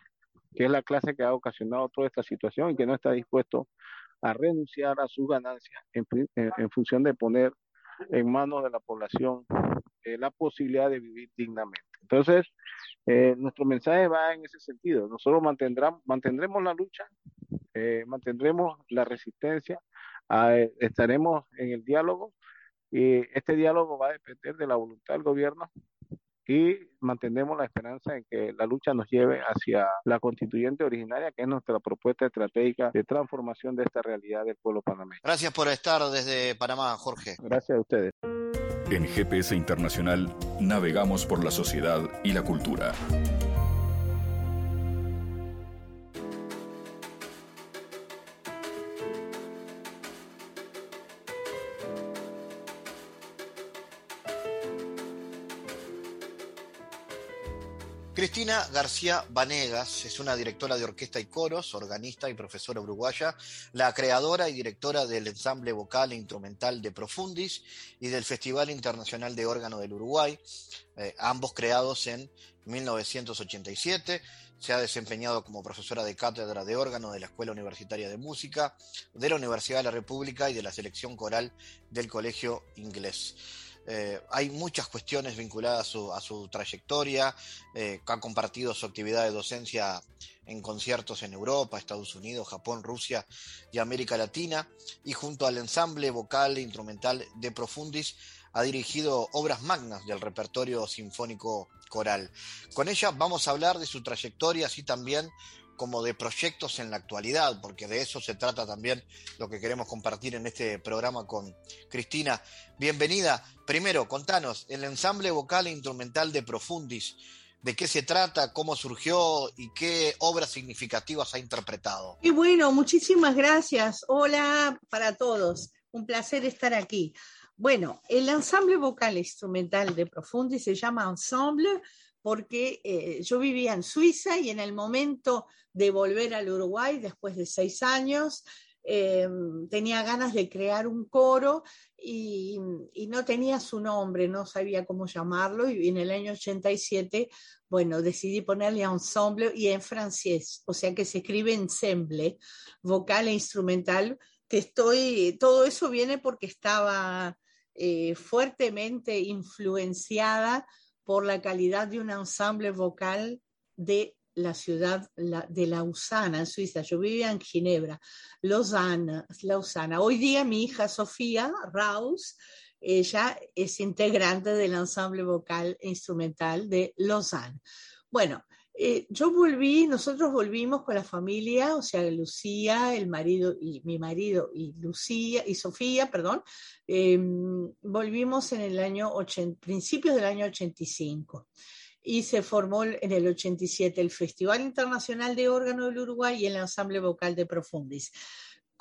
que es la clase que ha ocasionado toda esta situación y que no está dispuesto a renunciar a sus ganancias en, función de poner en manos de la población eh, la posibilidad de vivir dignamente. Entonces, eh, nuestro mensaje va en ese sentido. Nosotros mantendremos la lucha, eh, mantendremos la resistencia, ah, eh, estaremos en el diálogo y este diálogo va a depender de la voluntad del gobierno y mantendremos la esperanza en que la lucha nos lleve hacia la constituyente originaria, que es nuestra propuesta estratégica de transformación de esta realidad del pueblo panameño. Gracias por estar desde Panamá, Jorge. Gracias a ustedes. En GPS Internacional navegamos por la sociedad y la cultura. Cristina García Vanegas es una directora de orquesta y coros, organista y profesora uruguaya, la creadora y directora del ensamble vocal e instrumental de Profundis y del Festival Internacional de Órgano del Uruguay, eh, ambos creados en 1987. Se ha desempeñado como profesora de cátedra de órgano de la Escuela Universitaria de Música, de la Universidad de la República y de la selección coral del Colegio Inglés. Eh, hay muchas cuestiones vinculadas a su, trayectoria, eh, ha compartido su actividad de docencia en conciertos en Europa, Estados Unidos, Japón, Rusia y América Latina, y junto al ensamble vocal e instrumental de Profundis ha dirigido obras magnas del repertorio sinfónico coral. Con ella vamos a hablar de su trayectoria, así también como de proyectos en la actualidad, porque de eso se trata también lo que queremos compartir en este programa con Cristina. Bienvenida. Primero, contanos, el ensamble vocal e instrumental de Profundis, ¿de qué se trata, cómo surgió y qué obras significativas ha interpretado? Y bueno, muchísimas gracias. Hola para todos. Un placer estar aquí. Bueno, el ensamble vocal e instrumental de Profundis se llama Ensemble porque eh, yo vivía en Suiza y en el momento de volver al Uruguay, después de seis años, eh, tenía ganas de crear un coro y, no tenía su nombre, no sabía cómo llamarlo y en el año 87, bueno, decidí ponerle ensemble y en francés, o sea que se escribe ensemble, vocal e instrumental, que estoy, todo eso viene porque estaba eh, fuertemente influenciada por la calidad de un ensamble vocal de la ciudad de Lausana, en Suiza. Yo vivía en Ginebra, Lausanne, Lausana. Hoy día mi hija Sofía Raus, ella es integrante del ensamble vocal instrumental de Lausanne. Bueno, Eh, yo volví, nosotros volvimos con la familia, o sea, Lucía, el marido y mi marido y Lucía y Sofía, perdón, em, volvimos en el año 80, principios del año 85 y se formó en el 87 el Festival Internacional de Órgano del Uruguay y el Ensamble Vocal de Profundis.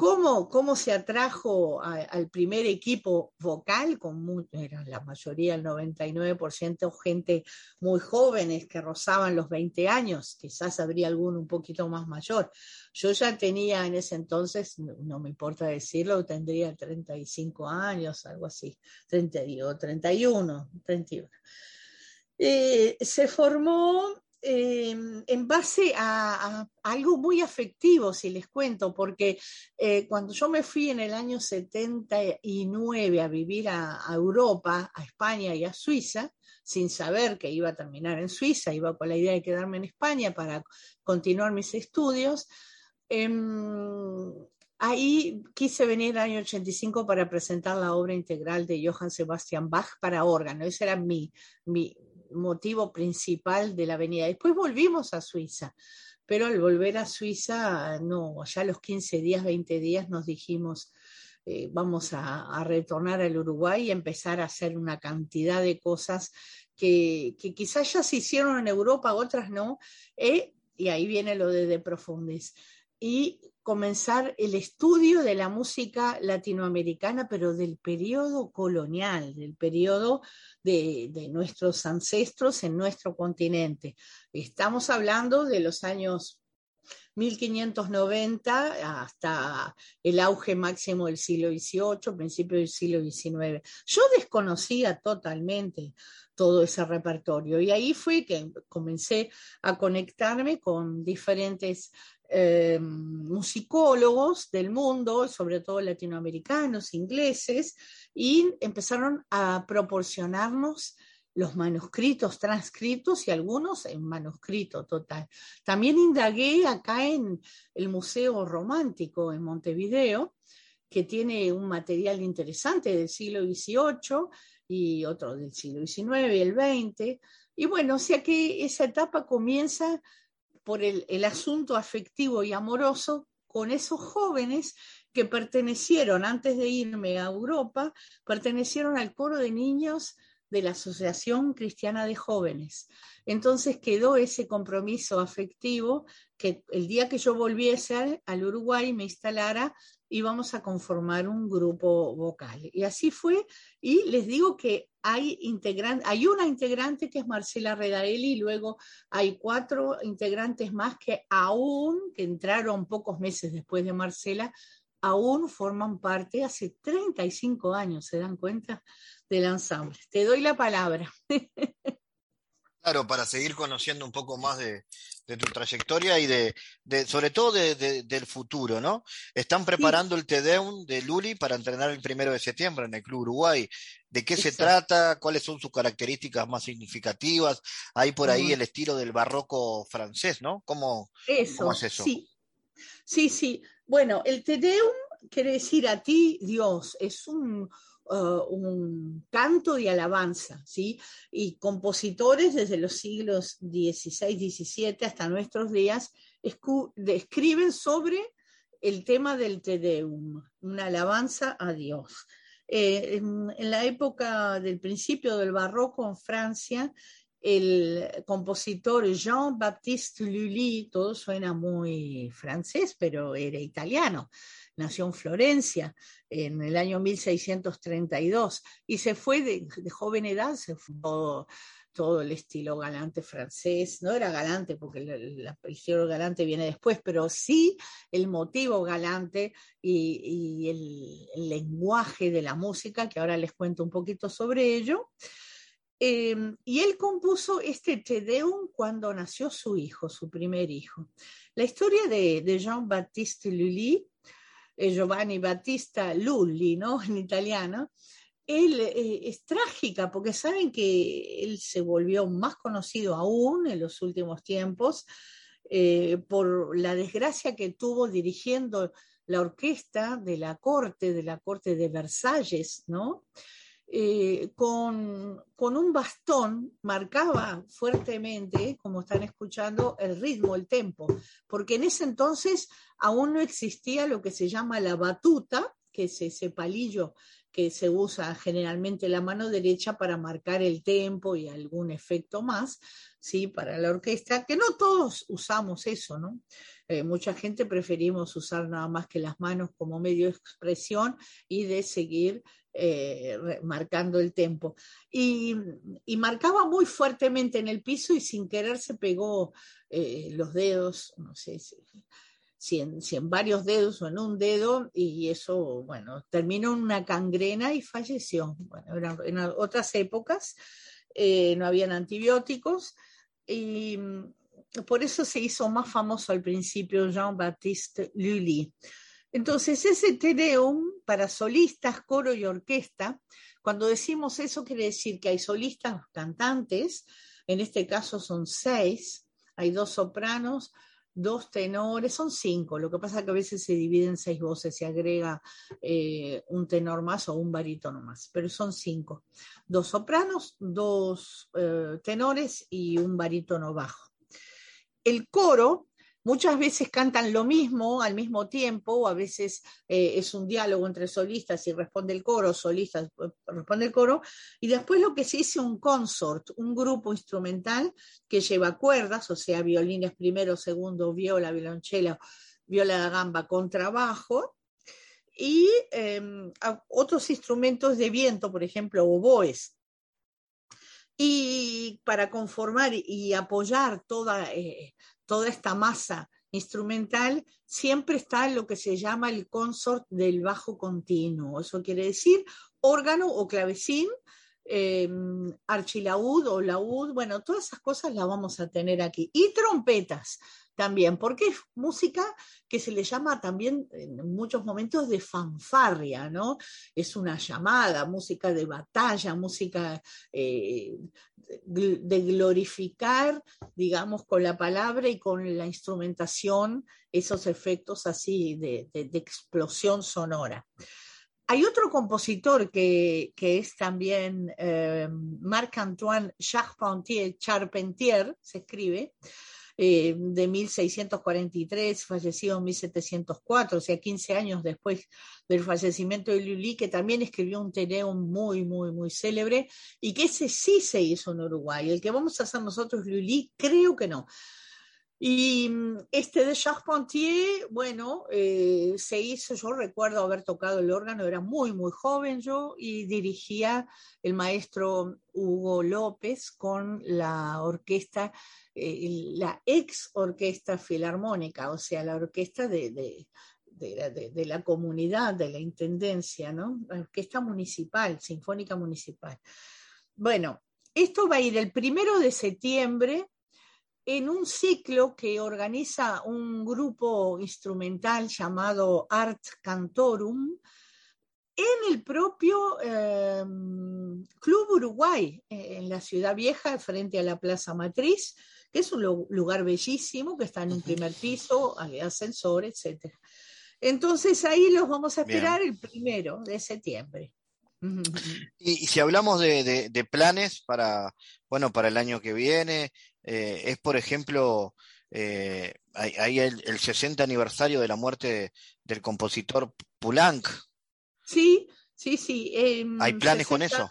¿Cómo, cómo se atrajo al primer equipo vocal? Con era la mayoría, el 99%, gente muy jóvenes que rozaban los 20 años, quizás habría alguno un poquito más mayor. Yo ya tenía en ese entonces, no, me importa decirlo, tendría 35 años, algo así, 30, digo, 31, 31. Eh, se formó Em, en base a, algo muy afectivo, si les cuento, porque eh, cuando yo me fui en el año 79 a vivir a, Europa, a España y a Suiza, sin saber que iba a terminar en Suiza, iba con la idea de quedarme en España para continuar mis estudios. Em, ahí quise venir el año 85 para presentar la obra integral de Johann Sebastian Bach para órgano. Ese era mi, mi, motivo principal de la avenida. Después volvimos a Suiza, pero al volver a Suiza, no, ya los 15 días, 20 días nos dijimos, eh, vamos a, retornar al Uruguay y empezar a hacer una cantidad de cosas que, quizás ya se hicieron en Europa, otras no, eh, y ahí viene lo de De Profundis. Y comenzar el estudio de la música latinoamericana, pero del periodo colonial, del periodo de, nuestros ancestros en nuestro continente. Estamos hablando de los años 1590 hasta el auge máximo del siglo XVIII, principio del siglo XIX. Yo desconocía totalmente todo ese repertorio y ahí fue que comencé a conectarme con diferentes eh, musicólogos del mundo, sobre todo latinoamericanos, ingleses, y empezaron a proporcionarnos los manuscritos transcritos y algunos en manuscrito total. También indagué acá en el Museo Romántico en Montevideo, que tiene un material interesante del siglo XVIII y otro del siglo XIX y el XX. Y bueno, o sea que esa etapa comienza por el, asunto afectivo y amoroso con esos jóvenes que pertenecieron, antes de irme a Europa, pertenecieron al coro de niños de la Asociación Cristiana de Jóvenes. Entonces quedó ese compromiso afectivo que el día que yo volviese al Uruguay me instalara íbamos a conformar un grupo vocal. Y así fue, y les digo que hay, hay una integrante que es Marcela Redarelli, y luego hay cuatro integrantes más que aún, que entraron pocos meses después de Marcela, aún forman parte hace 35 años, ¿se dan cuenta? Del ensamble. Te doy la palabra. Claro, para seguir conociendo un poco más de, tu trayectoria y de, sobre todo del futuro, ¿no? Están preparando el TEDEUM de Luli para entrenar el primero de septiembre en el Club Uruguay. ¿De qué se trata? ¿Cuáles son sus características más significativas? Hay por ahí el estilo del barroco francés, ¿no? ¿Cómo, eso, es eso? Sí, sí, sí. Bueno, el TEDEUM quiere decir a ti, Dios, es un Uh, un canto de alabanza, ¿sí? Y compositores desde los siglos XVI, XVII hasta nuestros días escriben sobre el tema del Te Deum, una alabanza a Dios. Eh, en, la época del principio del barroco en Francia, el compositor Jean-Baptiste Lully, todo suena muy francés, pero era italiano, nació en Florencia en el año 1632 y se fue de, joven edad, se fue todo, el estilo galante francés, no era galante porque el, estilo galante viene después, pero sí el motivo galante y, el, lenguaje de la música, que ahora les cuento un poquito sobre ello. Em, y él compuso este Te Deum cuando nació su hijo, su primer hijo. La historia de, Jean-Baptiste Lully Giovanni Battista Lulli, ¿no? En italiano, él eh, es trágica porque saben que él se volvió más conocido aún en los últimos tiempos eh, por la desgracia que tuvo dirigiendo la orquesta de la corte, de la corte de Versalles, ¿no? Eh, con, con, un bastón marcaba fuertemente, como están escuchando, el ritmo, el tempo, porque en ese entonces aún no existía lo que se llama la batuta, que es ese palillo que se usa generalmente la mano derecha para marcar el tempo y algún efecto más, ¿sí? Para la orquesta, que no todos usamos eso, ¿no? Eh, mucha gente preferimos usar nada más que las manos como medio de expresión y de seguir eh, marcando el tempo. Y, marcaba muy fuertemente en el piso y sin querer se pegó eh, los dedos, no sé si, en, varios dedos o en un dedo, y eso, bueno, terminó en una cangrena y falleció. Bueno, en otras épocas eh, no habían antibióticos y mm, por eso se hizo más famoso al principio Jean-Baptiste Lully. Entonces, ese Tedeum para solistas, coro y orquesta, cuando decimos eso quiere decir que hay solistas cantantes, en este caso son seis, hay dos sopranos, dos tenores, son cinco, lo que pasa es que a veces se dividen seis voces, se agrega eh, un tenor más o un barítono más, pero son cinco, dos sopranos, dos eh, tenores y un barítono bajo. El coro Muchas veces cantan lo mismo al mismo tiempo, o a veces eh, es un diálogo entre solistas y responde el coro, solistas eh, responde el coro, y después lo que se dice un consort, un grupo instrumental que lleva cuerdas, o sea, violines primero, segundo, viola, violonchela, viola de gamba, contrabajo, y em, otros instrumentos de viento, por ejemplo, oboes. Y para conformar y apoyar toda, eh, toda esta masa instrumental, siempre está lo que se llama el consort del bajo continuo. Eso quiere decir órgano o clavecín, eh, archilaúd o laúd, bueno, todas esas cosas las vamos a tener aquí. Y trompetas también, porque es música que se le llama también en muchos momentos de fanfarria, ¿no? Es una llamada, música de batalla, música eh, de glorificar, digamos, con la palabra y con la instrumentación, esos efectos así de, explosión sonora. Hay otro compositor que, es también eh, Marc-Antoine Charpentier, Charpentier, se escribe, eh, de 1643, fallecido en 1704, o sea, 15 años después del fallecimiento de Lully, que también escribió un Teneum muy, muy, muy célebre, y que ese sí se hizo en Uruguay. El que vamos a hacer nosotros, Lully, creo que no. Y mm, este de Charpentier, bueno, eh, se hizo, yo recuerdo haber tocado el órgano, era muy, muy joven yo, y dirigía el maestro Hugo López con la orquesta, eh, la ex orquesta filarmónica, o sea, la orquesta de, de, de, la comunidad, de la intendencia, ¿no? La orquesta municipal, sinfónica municipal. Bueno, esto va a ir el primero de septiembre en un ciclo que organiza un grupo instrumental llamado Art Cantorum en el propio em, Club Uruguay, eh, en la ciudad vieja, frente a la Plaza Matriz, que es un lugar bellísimo, que está en un primer piso, hay ascensor, etc. Entonces ahí los vamos a esperar el primero de septiembre. Y, si hablamos de, planes para, bueno, para el año que viene, eh, es por ejemplo, eh, hay, el, 60 aniversario de la muerte del compositor Poulenc. Sí, sí, sí. Em, ¿Hay planes con eso?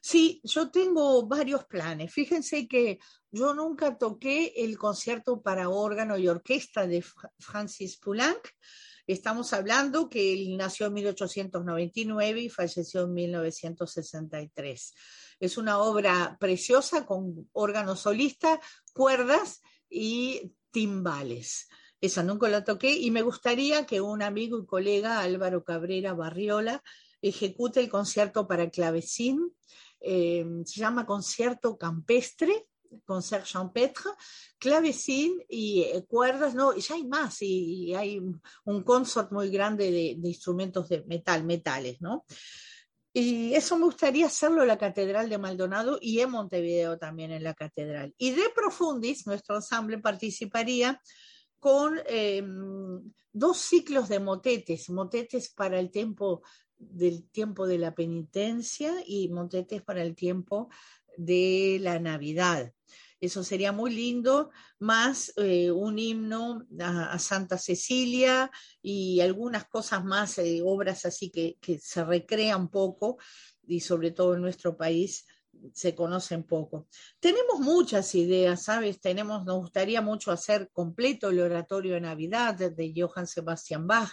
Sí, yo tengo varios planes. Fíjense que yo nunca toqué el concierto para órgano y orquesta de Francis Poulenc, Estamos hablando que él nació en 1899 y falleció en 1963. Es una obra preciosa con órgano solista, cuerdas y timbales. Esa nunca la toqué y me gustaría que un amigo y colega, Álvaro Cabrera Barriola, ejecute el concierto para clavecín. Eh, se llama Concierto Campestre concert champêtre, clavecín y eh, cuerdas, no, ya hay más, y, hay un consort muy grande de, instrumentos de metal, metales, ¿no? Y eso me gustaría hacerlo en la Catedral de Maldonado y en Montevideo también en la Catedral. Y de Profundis, nuestro ensamble participaría con em, dos ciclos de motetes, motetes para el tiempo del tiempo de la penitencia y motetes para el tiempo de la Navidad. Eso sería muy lindo, más eh, un himno a, Santa Cecilia y algunas cosas más, eh, obras así que, que se recrean poco y sobre todo en nuestro país se conocen poco. Tenemos muchas ideas, ¿sabes? Tenemos, nos gustaría mucho hacer completo el oratorio de Navidad de Johann Sebastian Bach.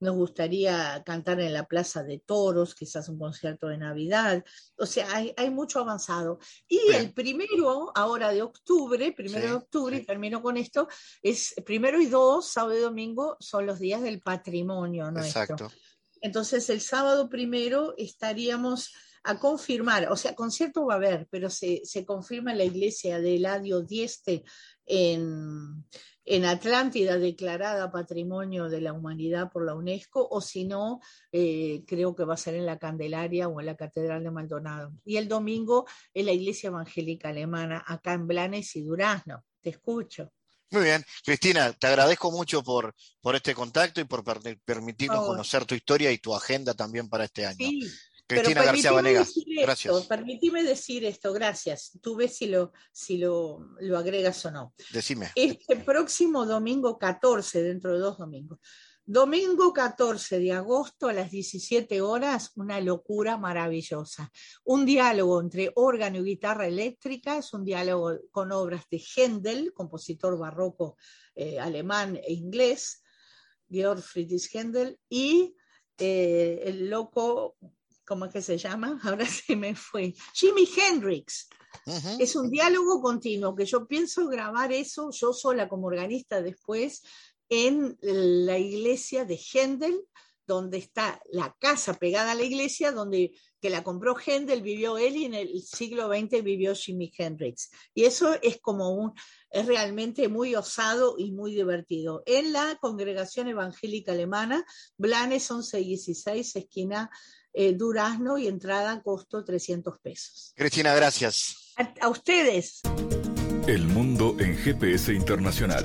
Nos gustaría cantar en la Plaza de Toros, quizás un concierto de Navidad. O sea, hay, hay mucho avanzado. Y el primero, ahora de octubre, primero de octubre, y termino con esto, es primero y dos, sábado y domingo, son los días del patrimonio nuestro. Exacto. Entonces, el sábado primero estaríamos a confirmar, o sea, concierto va a haber, pero se, se confirma en la iglesia de Eladio Dieste en, en Atlántida, declarada Patrimonio de la Humanidad por la UNESCO, o si no, eh, creo que va a ser en la Candelaria o en la Catedral de Maldonado. Y el domingo en la Iglesia Evangélica Alemana, acá en Blanes y Durazno. Te escucho. Muy bien, Cristina, te agradezco mucho por, por este contacto y por permitirnos conocer tu historia y tu agenda también para este año. Sí. Cristina García Vanegas. Gracias. Permitime decir esto, gracias. Tú ves si lo, si lo, lo agregas o no. Decime. Este próximo domingo 14, dentro de dos domingos. Domingo 14 de agosto a las 17 horas, una locura maravillosa. Un diálogo entre órgano y guitarra eléctrica, es un diálogo con obras de Händel, compositor barroco eh, alemán e inglés, Georg Friedrich Händel, y eh, el loco ¿cómo es que se llama? Ahora se me fue. Jimi Hendrix. Es un diálogo continuo que yo pienso grabar eso yo sola como organista después en la iglesia de Händel, donde está la casa pegada a la iglesia, donde que la compró Händel, vivió él y en el siglo XX vivió Jimi Hendrix. Y eso es como un, es realmente muy osado y muy divertido. En la congregación evangélica alemana, Blanes 1116, esquina eh, Durazno y entrada a costo 300 pesos. Cristina, gracias. a ustedes. El mundo en GPS internacional.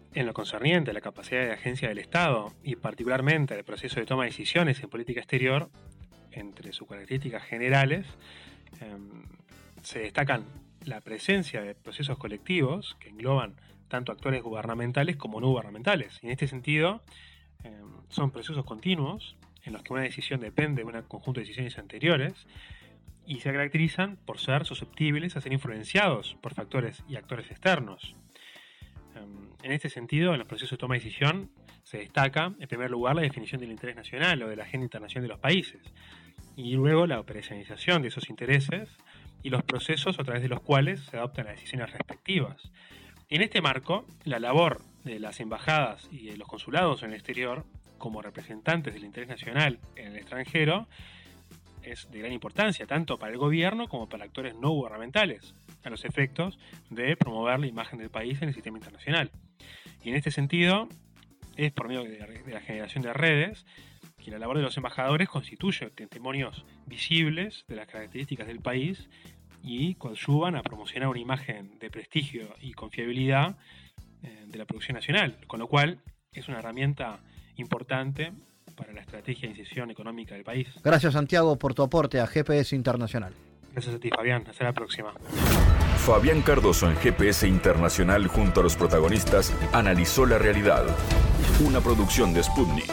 En lo concerniente a la capacidad de agencia del Estado y particularmente al proceso de toma de decisiones en política exterior, entre sus características generales, em, se destacan la presencia de procesos colectivos que engloban tanto actores gubernamentales como no gubernamentales. Y en este sentido, em, son procesos continuos en los que una decisión depende de un conjunto de decisiones anteriores y se caracterizan por ser susceptibles a ser influenciados por factores y actores externos. Em, en este sentido, en los procesos de toma de decisión se destaca, en primer lugar, la definición del interés nacional o de la agenda internacional de los países, y luego la operacionalización de esos intereses y los procesos a través de los cuales se adoptan las decisiones respectivas. En este marco, la labor de las embajadas y de los consulados en el exterior, como representantes del interés nacional en el extranjero, es de gran importancia, tanto para el gobierno como para actores no gubernamentales, a los efectos de promover la imagen del país en el sistema internacional. Y en este sentido, es por medio de la, generación de redes que la labor de los embajadores constituye testimonios visibles de las características del país y coadyuvan a promocionar una imagen de prestigio y confiabilidad eh, de la producción nacional, con lo cual es una herramienta importante para la estrategia de incisión económica del país. Gracias Santiago por tu aporte a GPS Internacional. Gracias a ti Fabián, hasta la próxima. Fabián Cardoso en GPS Internacional junto a los protagonistas analizó la realidad. Una producción de Sputnik.